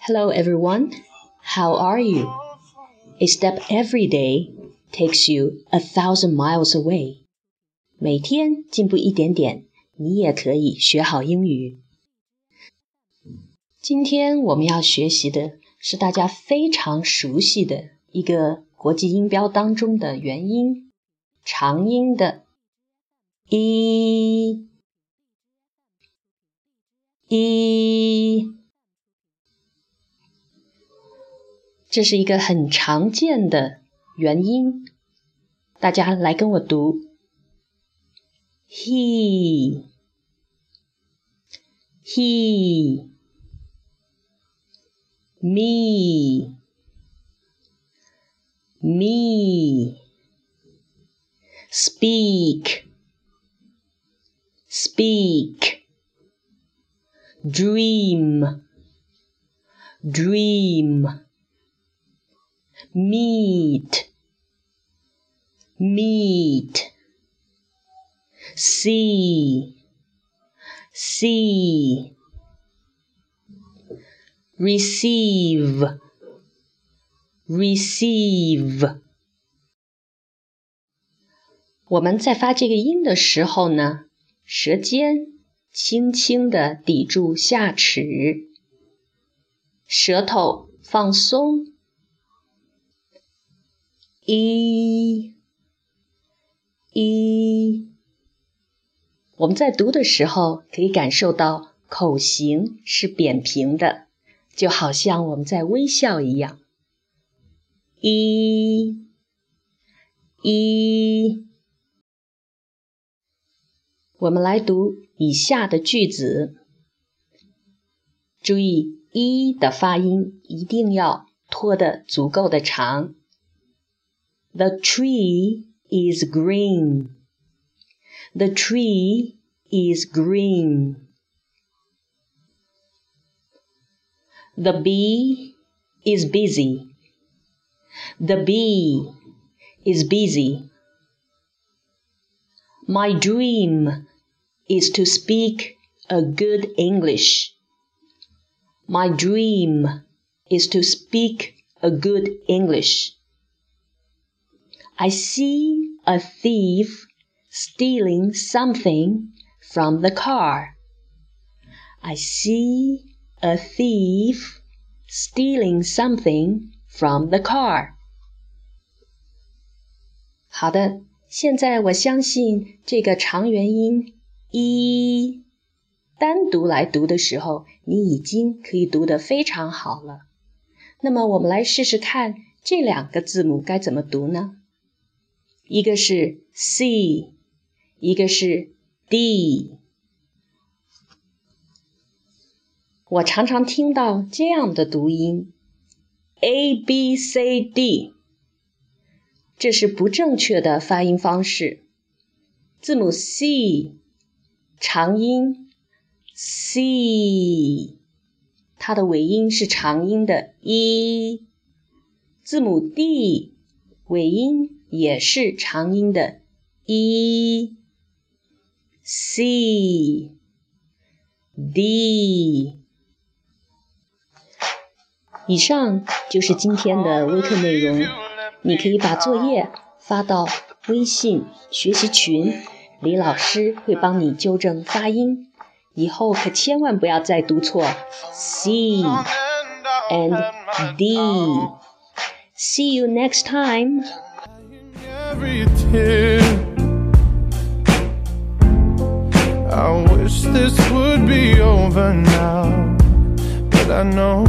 Hello, everyone. How are you? A step every day takes you a thousand miles away. 每天进步一点点，你也可以学好英语。今天我们要学习的是大家非常熟悉的一个国际音标当中的元音，长音的 e e。这是一个很常见的元音，大家来跟我读：he he me me speak speak dream dream meet meet see see receive receive 我们在发这个音的时候呢，舌尖 轻轻地抵住下齿，舌头放松。一，一，我们在读的时候可以感受到口型是扁平的，就好像我们在微笑一样。一，一，我们来读以下的句子，注意“一”的发音一定要拖得足够的长。The tree is green. The tree is green. The bee is busy. The bee is busy. My dream is to speak a good English. My dream is to speak a good English. I see a thief stealing something from the car. I see a thief stealing something from the car. 好的，现在我相信这个长元音 一单独来读的时候，你已经可以读得非常好了。那么我们来试试看这两个字母该怎么读呢？一个是 C，一个是 D。我常常听到这样的读音：A B C D，这是不正确的发音方式。字母 C 长音 C，它的尾音是长音的 E。字母 D 尾音。也是长音的 e c d。以上就是今天的微课内容，你可以把作业发到微信学习群，李老师会帮你纠正发音，以后可千万不要再读错 c and d。See you next time. every tear. I wish this would be over now, but I know